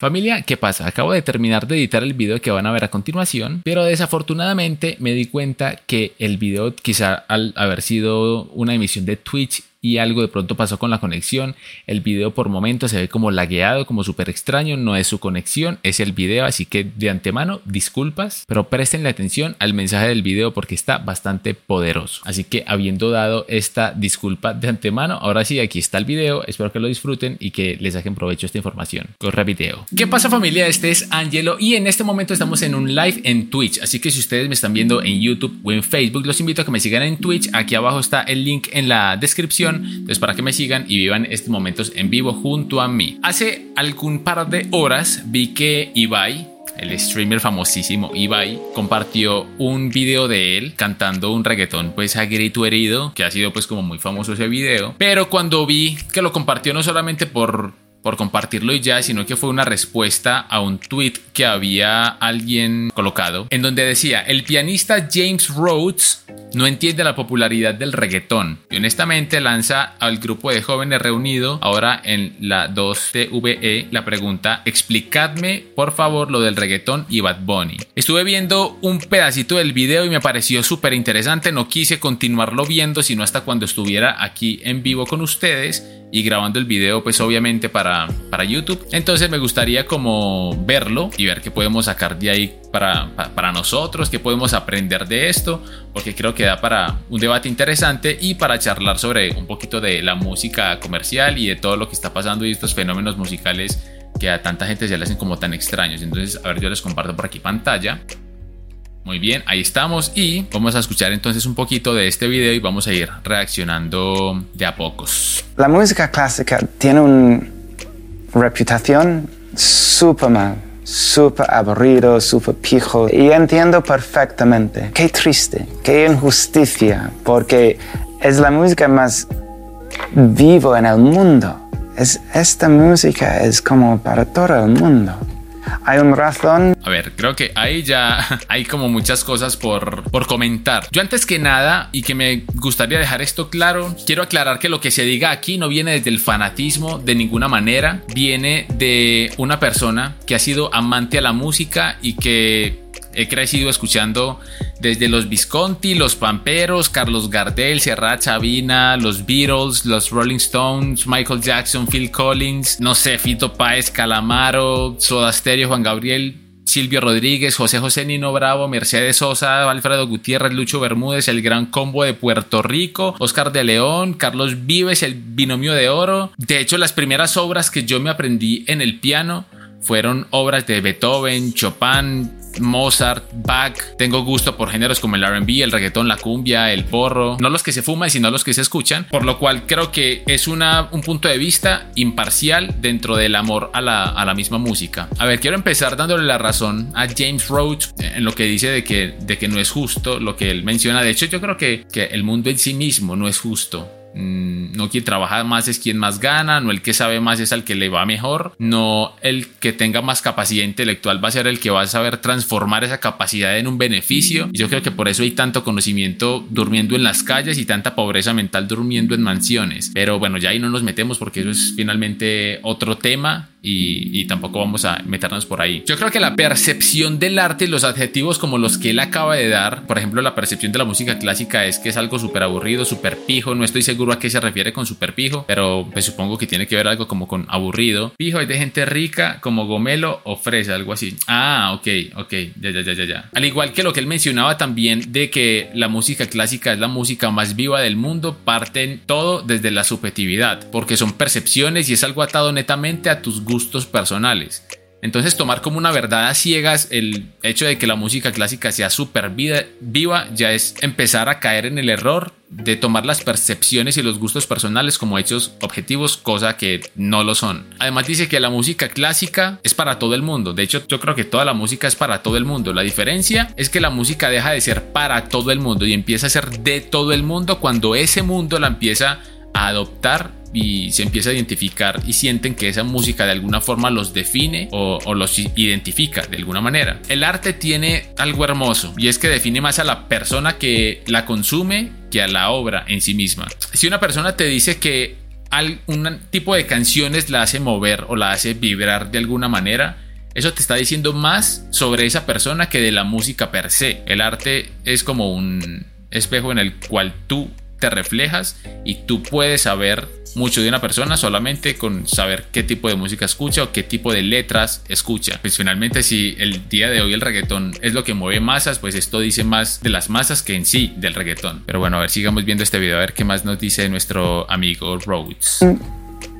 Familia, ¿qué pasa? Acabo de terminar de editar el video que van a ver a continuación, pero desafortunadamente me di cuenta que el video quizá al haber sido una emisión de Twitch y algo de pronto pasó con la conexión. El video por momentos se ve como lagueado, como súper extraño. No es su conexión, es el video. Así que de antemano, disculpas, pero presten la atención al mensaje del video porque está bastante poderoso. Así que habiendo dado esta disculpa de antemano, ahora sí, aquí está el video. Espero que lo disfruten y que les saquen provecho esta información. Corre video. ¿Qué pasa familia? Este es Angelo y en este momento estamos en un live en Twitch. Así que si ustedes me están viendo en YouTube o en Facebook, los invito a que me sigan en Twitch. Aquí abajo está el link en la descripción entonces, para que me sigan y vivan estos momentos en vivo junto a mí. Hace algún par de horas vi que Ibai, el streamer famosísimo Ibai compartió un video de él cantando un reggaetón pues a grito herido que ha sido pues como muy famoso ese video pero cuando vi que lo compartió no solamente por por compartirlo y ya, sino que fue una respuesta a un tweet que había alguien colocado en donde decía, el pianista James Rhodes no entiende la popularidad del reggaetón y honestamente lanza al grupo de jóvenes reunido ahora en la 2TVE la pregunta, explicadme por favor lo del reggaetón y Bad Bunny. Estuve viendo un pedacito del video y me pareció súper interesante, no quise continuarlo viendo sino hasta cuando estuviera aquí en vivo con ustedes y grabando el video pues obviamente para, para YouTube. Entonces me gustaría como verlo y ver qué podemos sacar de ahí para, para, nosotros, qué podemos aprender de esto, porque creo que da para un debate interesante y para charlar sobre un poquito de la música comercial y de todo lo que está pasando y estos fenómenos musicales que a tanta gente se le hacen como tan extraños. Entonces, a ver, yo les comparto por aquí pantalla. Muy bien, ahí estamos y vamos a escuchar entonces un poquito de este video y vamos a ir reaccionando de a pocos. La música clásica tiene una reputación súper mal, súper aburrido, súper pijo y entiendo perfectamente. Qué triste, qué injusticia, porque es la música más viva en el mundo. Es, esta música es como para todo el mundo hay un razón. A ver, creo que ahí ya hay como muchas cosas por, por comentar. Yo antes que nada, y que me gustaría dejar esto claro, quiero aclarar que lo que se diga aquí no viene desde el fanatismo de ninguna manera, viene de una persona que ha sido amante a la música y que he crecido escuchando desde los Visconti, los Pamperos, Carlos Gardel, Serrat Chavina, los Beatles, los Rolling Stones, Michael Jackson, Phil Collins, no sé, Fito Páez, Calamaro, Soda Stereo, Juan Gabriel, Silvio Rodríguez, José José Nino Bravo, Mercedes Sosa, Alfredo Gutiérrez, Lucho Bermúdez, el Gran Combo de Puerto Rico, Oscar de León, Carlos Vives, el Binomio de Oro. De hecho, las primeras obras que yo me aprendí en el piano fueron obras de Beethoven, Chopin, Mozart, Bach. Tengo gusto por géneros como el RB, el reggaetón, la cumbia, el porro. No los que se fuman, sino los que se escuchan. Por lo cual creo que es una, un punto de vista imparcial dentro del amor a la, a la misma música. A ver, quiero empezar dándole la razón a James Rhodes en lo que dice de que, de que no es justo lo que él menciona. De hecho, yo creo que, que el mundo en sí mismo no es justo. Mm, no quien trabaja más es quien más gana, no el que sabe más es al que le va mejor, no el que tenga más capacidad intelectual va a ser el que va a saber transformar esa capacidad en un beneficio. Y yo creo que por eso hay tanto conocimiento durmiendo en las calles y tanta pobreza mental durmiendo en mansiones. Pero bueno, ya ahí no nos metemos porque eso es finalmente otro tema y, tampoco vamos a meternos por ahí. Yo creo que la percepción del arte, los adjetivos como los que él acaba de dar, por ejemplo, la percepción de la música clásica es que es algo súper aburrido, súper pijo, no estoy seguro a qué se refiere con súper pijo, pero pues supongo que tiene que ver algo como con aburrido. Pijo es de gente rica como gomelo o fresa, algo así. Ah, ok, ok, ya, ya, ya, ya, ya. Al igual que lo que él mencionaba también de que la música clásica es la música más viva del mundo, parten todo desde la subjetividad, porque son percepciones y es algo atado netamente a tus gustos personales. Entonces tomar como una verdad a ciegas el hecho de que la música clásica sea súper viva ya es empezar a caer en el error de tomar las percepciones y los gustos personales como hechos objetivos, cosa que no lo son. Además dice que la música clásica es para todo el mundo. De hecho, yo creo que toda la música es para todo el mundo. La diferencia es que la música deja de ser para todo el mundo y empieza a ser de todo el mundo cuando ese mundo la empieza a adoptar y se empieza a identificar y sienten que esa música de alguna forma los define o, los identifica de alguna manera. El arte tiene algo hermoso y es que define más a la persona que la consume que a la obra en sí misma. Si una persona te dice que un tipo de canciones la hace mover o la hace vibrar de alguna manera, eso te está diciendo más sobre esa persona que de la música per se. El arte es como un espejo en el cual tú te reflejas y tú puedes saber mucho de una persona solamente con saber qué tipo de música escucha o qué tipo de letras escucha. Pues finalmente si el día de hoy el reggaetón es lo que mueve masas, pues esto dice más de las masas que en sí del reggaetón. Pero bueno, a ver, sigamos viendo este video a ver qué más nos dice nuestro amigo Rhodes.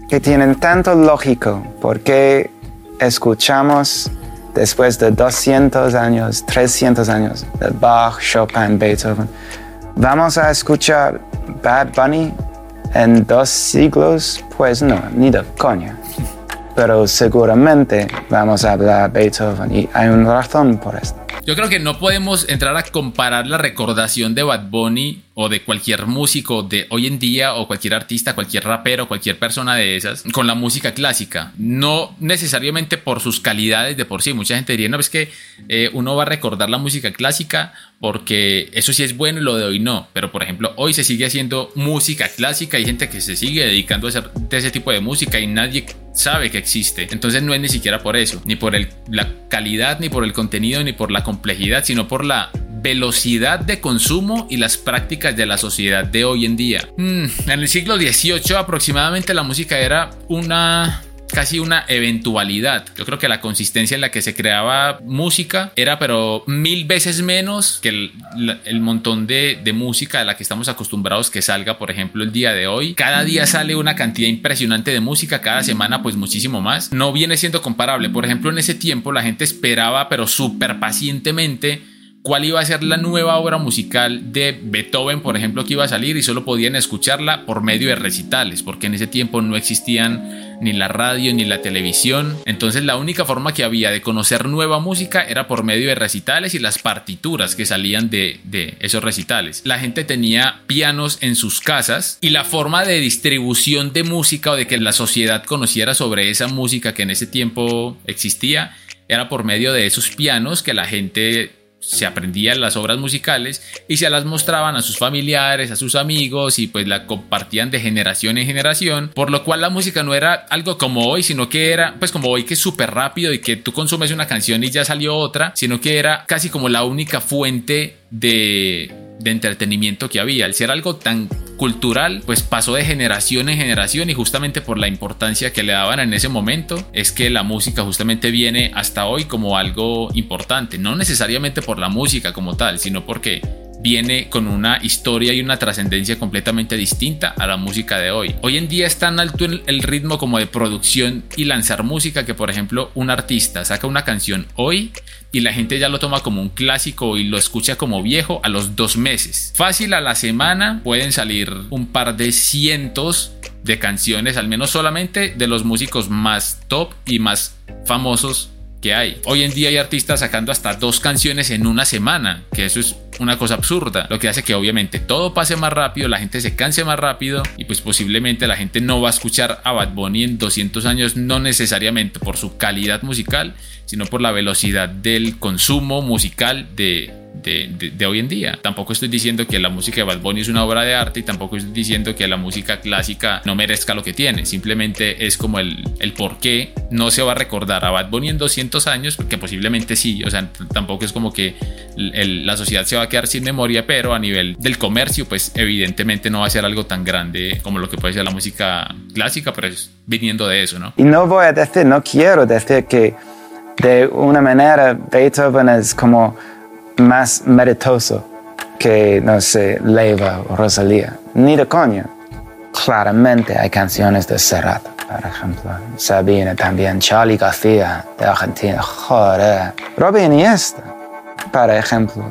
Que tienen tanto lógico porque escuchamos después de 200 años, 300 años de Bach, Chopin, Beethoven. Vamos a escuchar Bad Bunny en dos siglos, pues no, ni de coña. Pero seguramente vamos a hablar Beethoven y hay una razón por esto. Yo creo que no podemos entrar a comparar la recordación de Bad Bunny o de cualquier músico de hoy en día o cualquier artista, cualquier rapero, cualquier persona de esas con la música clásica. No necesariamente por sus calidades de por sí. Mucha gente diría, no, es que eh, uno va a recordar la música clásica porque eso sí es bueno y lo de hoy no. Pero por ejemplo, hoy se sigue haciendo música clásica. Hay gente que se sigue dedicando a hacer ese tipo de música y nadie sabe que existe. Entonces no es ni siquiera por eso, ni por la calidad, ni por el contenido, ni por la complejidad, sino por la velocidad de consumo y las prácticas de la sociedad de hoy en día. Mm, en el siglo XVIII aproximadamente la música era una casi una eventualidad. Yo creo que la consistencia en la que se creaba música era pero mil veces menos que el, montón de, de, música a la que estamos acostumbrados que salga, por ejemplo, el día de hoy. Cada día sale una cantidad impresionante de música, cada semana pues muchísimo más. No viene siendo comparable. Por ejemplo, en ese tiempo la gente esperaba pero súper pacientemente cuál iba a ser la nueva obra musical de Beethoven, por ejemplo, que iba a salir y solo podían escucharla por medio de recitales, porque en ese tiempo no existían ni la radio ni la televisión. Entonces la única forma que había de conocer nueva música era por medio de recitales y las partituras que salían de, de esos recitales. La gente tenía pianos en sus casas y la forma de distribución de música o de que la sociedad conociera sobre esa música que en ese tiempo existía era por medio de esos pianos que la gente se aprendían las obras musicales y se las mostraban a sus familiares, a sus amigos y pues la compartían de generación en generación, por lo cual la música no era algo como hoy, sino que era pues como hoy que es súper rápido y que tú consumes una canción y ya salió otra, sino que era casi como la única fuente de, de entretenimiento que había, al ser algo tan cultural, pues pasó de generación en generación y justamente por la importancia que le daban en ese momento es que la música justamente viene hasta hoy como algo importante, no necesariamente por la música como tal, sino porque viene con una historia y una trascendencia completamente distinta a la música de hoy. Hoy en día es tan alto el ritmo como de producción y lanzar música que por ejemplo un artista saca una canción hoy y la gente ya lo toma como un clásico y lo escucha como viejo a los dos meses. Fácil a la semana pueden salir un par de cientos de canciones, al menos solamente de los músicos más top y más famosos que hay. Hoy en día hay artistas sacando hasta dos canciones en una semana, que eso es una cosa absurda, lo que hace que obviamente todo pase más rápido, la gente se canse más rápido y pues posiblemente la gente no va a escuchar a Bad Bunny en 200 años, no necesariamente por su calidad musical, sino por la velocidad del consumo musical de, de, hoy en día. Tampoco estoy diciendo que la música de Bad Bunny es una obra de arte y tampoco estoy diciendo que la música clásica no merezca lo que tiene. Simplemente es como el, el por qué no se va a recordar a Bad Bunny en 200 años, porque posiblemente sí. O sea, tampoco es como que la sociedad se va a quedar sin memoria, pero a nivel del comercio, pues evidentemente no va a ser algo tan grande como lo que puede ser la música clásica, pero es viniendo de eso, ¿no? Y no voy a decir, no quiero decir que de una manera Beethoven es como más meritoso que, no sé, Leiva o Rosalía. Ni de coña. Claramente hay canciones de Serrat, por ejemplo. Sabina también, Charlie García de Argentina. Joder. Robin Iniesta, por ejemplo.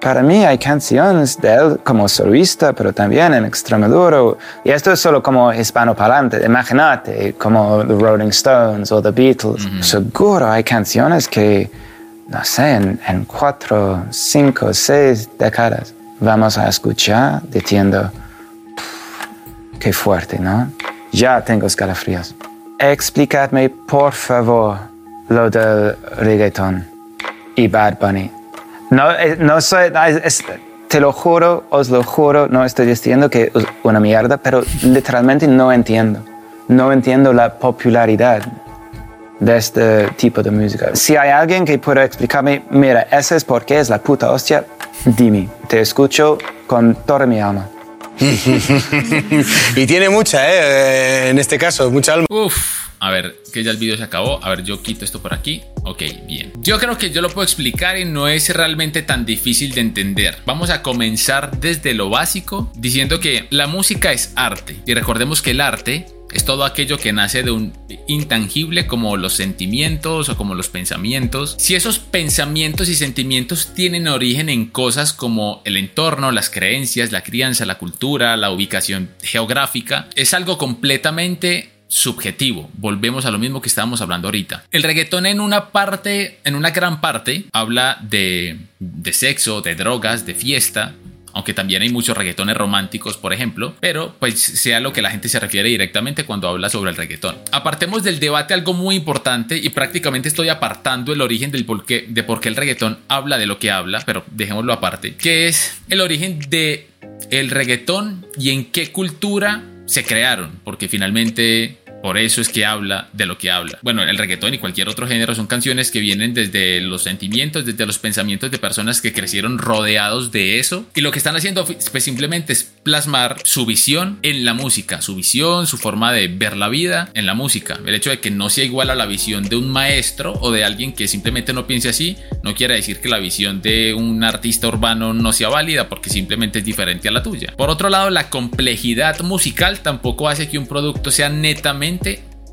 Para mí hay canciones de él como solista, pero también en Extremadura. Y esto es solo como hispanoparlante. Imagínate, como The Rolling Stones o The Beatles. Seguro hay canciones que no sé, en, cuatro, cinco, seis décadas vamos a escuchar diciendo, qué fuerte, ¿no? Ya tengo escalofríos. Explicadme, por favor, lo del reggaeton y Bad Bunny. No, eh, no soy, te lo juro, os lo juro, no estoy diciendo que es una mierda, pero literalmente no entiendo. No entiendo la popularidad de este tipo de música. Si hay alguien que pueda explicarme, mira, ese es porque es la puta hostia, dime, te escucho con toda mi alma. y tiene mucha, ¿eh? En este caso, mucha alma. Uf, a ver, que ya el vídeo se acabó. A ver, yo quito esto por aquí. Ok, bien. Yo creo que yo lo puedo explicar y no es realmente tan difícil de entender. Vamos a comenzar desde lo básico diciendo que la música es arte. Y recordemos que el arte es todo aquello que nace de un intangible como los sentimientos o como los pensamientos. Si esos pensamientos y sentimientos tienen origen en cosas como el entorno, las creencias, la crianza, la cultura, la ubicación geográfica, es algo completamente subjetivo. Volvemos a lo mismo que estábamos hablando ahorita. El reggaetón en una parte, en una gran parte, habla de, de sexo, de drogas, de fiesta, aunque también hay muchos reggaetones románticos, por ejemplo, pero pues sea lo que la gente se refiere directamente cuando habla sobre el reggaetón. Apartemos del debate algo muy importante y prácticamente estoy apartando el origen del de por qué el reggaetón habla de lo que habla, pero dejémoslo aparte, que es el origen de el reggaetón y en qué cultura se crearon, porque finalmente por eso es que habla de lo que habla. Bueno, el reggaetón y cualquier otro género son canciones que vienen desde los sentimientos, desde los pensamientos de personas que crecieron rodeados de eso. Y lo que están haciendo pues simplemente es plasmar su visión en la música, su visión, su forma de ver la vida en la música. El hecho de que no sea igual a la visión de un maestro o de alguien que simplemente no piense así, no quiere decir que la visión de un artista urbano no sea válida porque simplemente es diferente a la tuya. Por otro lado, la complejidad musical tampoco hace que un producto sea netamente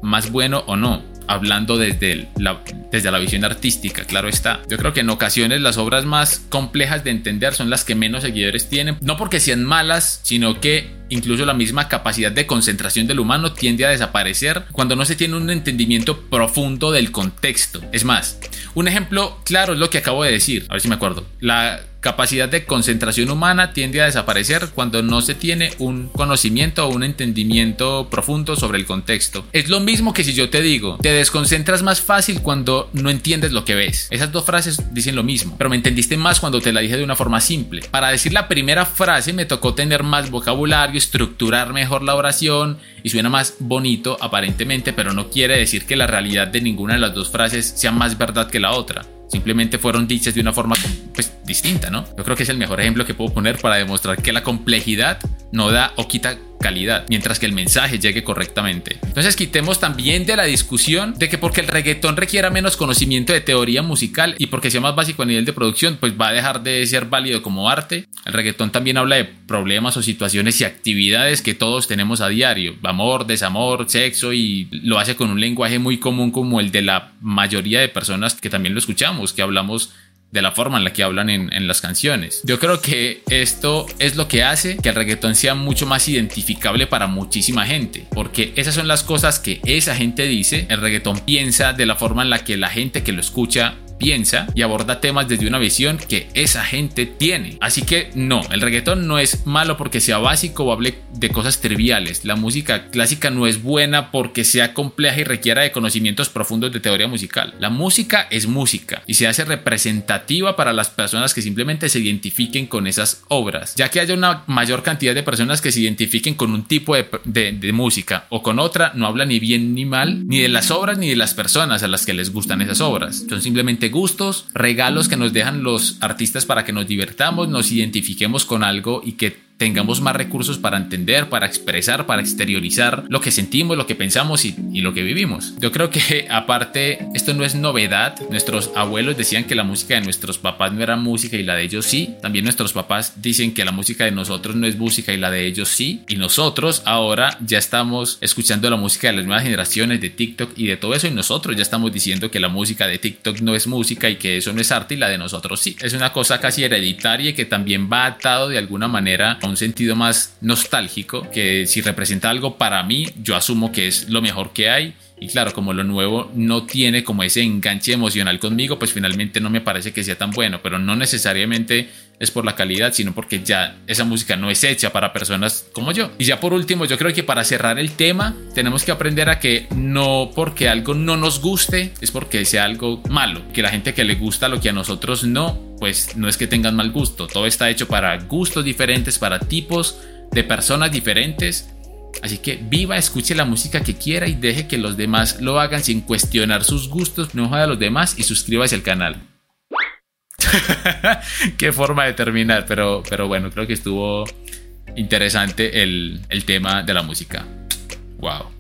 más bueno o no, hablando desde la, desde la visión artística, claro está. Yo creo que en ocasiones las obras más complejas de entender son las que menos seguidores tienen, no porque sean malas, sino que incluso la misma capacidad de concentración del humano tiende a desaparecer cuando no se tiene un entendimiento profundo del contexto. Es más, un ejemplo claro es lo que acabo de decir, a ver si me acuerdo. La capacidad de concentración humana tiende a desaparecer cuando no se tiene un conocimiento o un entendimiento profundo sobre el contexto. Es lo mismo que si yo te digo, te desconcentras más fácil cuando no entiendes lo que ves. Esas dos frases dicen lo mismo, pero me entendiste más cuando te la dije de una forma simple. Para decir la primera frase me tocó tener más vocabulario, estructurar mejor la oración y suena más bonito aparentemente, pero no quiere decir que la realidad de ninguna de las dos frases sea más verdad que la otra. Simplemente fueron dichas de una forma pues, distinta, ¿no? Yo creo que es el mejor ejemplo que puedo poner para demostrar que la complejidad no da o quita calidad, mientras que el mensaje llegue correctamente. Entonces quitemos también de la discusión de que porque el reggaetón requiera menos conocimiento de teoría musical y porque sea más básico a nivel de producción, pues va a dejar de ser válido como arte. El reggaetón también habla de problemas o situaciones y actividades que todos tenemos a diario, amor, desamor, sexo y lo hace con un lenguaje muy común como el de la mayoría de personas que también lo escuchamos, que hablamos de la forma en la que hablan en, las canciones. Yo creo que esto es lo que hace que el reggaetón sea mucho más identificable para muchísima gente, porque esas son las cosas que esa gente dice, el reggaetón piensa de la forma en la que la gente que lo escucha piensa y aborda temas desde una visión que esa gente tiene. Así que no, el reggaetón no es malo porque sea básico o hable de cosas triviales. La música clásica no es buena porque sea compleja y requiera de conocimientos profundos de teoría musical. La música es música y se hace representativa para las personas que simplemente se identifiquen con esas obras. Ya que haya una mayor cantidad de personas que se identifiquen con un tipo de, de música o con otra, no habla ni bien ni mal, ni de las obras ni de las personas a las que les gustan esas obras. Son simplemente gustos, regalos que nos dejan los artistas para que nos divertamos, nos identifiquemos con algo y que tengamos más recursos para entender, para expresar, para exteriorizar lo que sentimos, lo que pensamos y, lo que vivimos. Yo creo que aparte esto no es novedad. Nuestros abuelos decían que la música de nuestros papás no era música y la de ellos sí. También nuestros papás dicen que la música de nosotros no es música y la de ellos sí. Y nosotros ahora ya estamos escuchando la música de las nuevas generaciones de TikTok y de todo eso y nosotros ya estamos diciendo que la música de TikTok no es música y que eso no es arte y la de nosotros sí. Es una cosa casi hereditaria y que también va atado de alguna manera a un sentido más nostálgico, que si representa algo para mí, yo asumo que es lo mejor que hay. Y claro, como lo nuevo no tiene como ese enganche emocional conmigo, pues finalmente no me parece que sea tan bueno, pero no necesariamente es por la calidad, sino porque ya esa música no es hecha para personas como yo. Y ya por último, yo creo que para cerrar el tema, tenemos que aprender a que no porque algo no nos guste, es porque sea algo malo. Que la gente que le gusta lo que a nosotros no, pues no es que tengan mal gusto. Todo está hecho para gustos diferentes, para tipos de personas diferentes. Así que viva, escuche la música que quiera y deje que los demás lo hagan sin cuestionar sus gustos, no joda a los demás y suscríbase al canal. Qué forma de terminar, pero, pero bueno, creo que estuvo interesante el, el tema de la música. Wow.